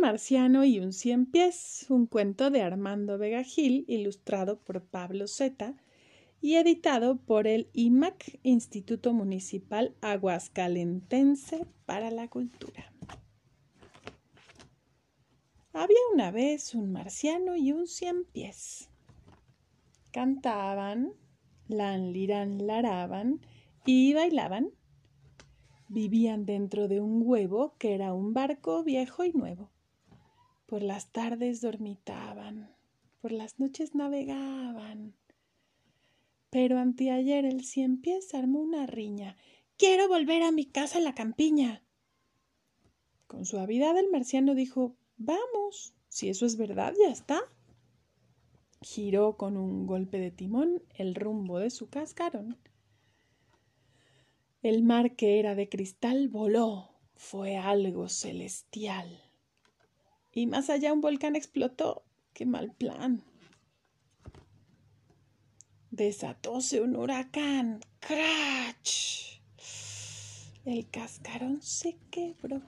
marciano y un cien pies, un cuento de Armando Vega Gil, ilustrado por Pablo Zeta y editado por el IMAC, Instituto Municipal Aguascalentense para la Cultura. Había una vez un marciano y un cien pies. Cantaban, lan liran laraban y bailaban Vivían dentro de un huevo que era un barco viejo y nuevo. Por las tardes dormitaban, por las noches navegaban. Pero anteayer el cien pies armó una riña. Quiero volver a mi casa en la campiña. Con suavidad el marciano dijo Vamos, si eso es verdad, ya está. Giró con un golpe de timón el rumbo de su cascarón el mar que era de cristal voló, fue algo celestial. Y más allá un volcán explotó. ¡Qué mal plan! Desatóse un huracán. ¡Crach! El cascarón se quebró.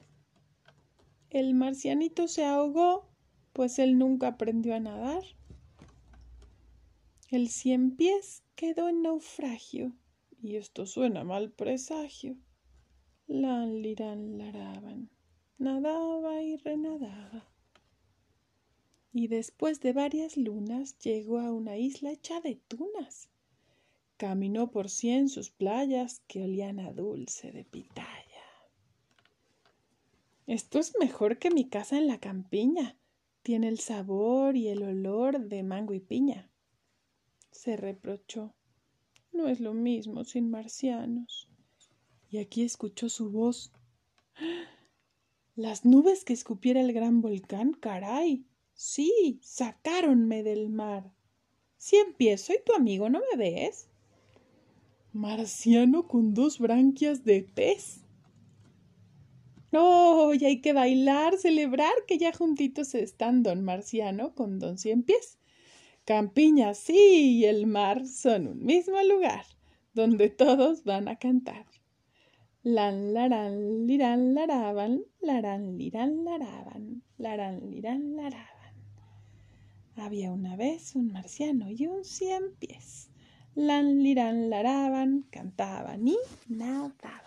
El marcianito se ahogó, pues él nunca aprendió a nadar. El cien pies quedó en naufragio y esto suena mal presagio. Lan liran laraban, nadaba y renadaba. Y después de varias lunas llegó a una isla hecha de tunas. Caminó por cien sus playas que olían a dulce de pitaya. Esto es mejor que mi casa en la campiña. Tiene el sabor y el olor de mango y piña. Se reprochó. No es lo mismo sin marcianos. Y aquí escuchó su voz. Las nubes que escupiera el gran volcán, caray. Sí, sacáronme del mar. Si empiezo soy tu amigo, ¿no me ves? Marciano con dos branquias de pez. ¡Oh! Y hay que bailar, celebrar que ya juntitos están don Marciano con don Cien Pies. Campiña, sí, y el mar son un mismo lugar, donde todos van a cantar. Lan, laran, liran, laraban, laran, liran, laraban, laran, liran, laraban. Había una vez un marciano y un cien pies. Lan, liran, laraban, cantaban y nadaban.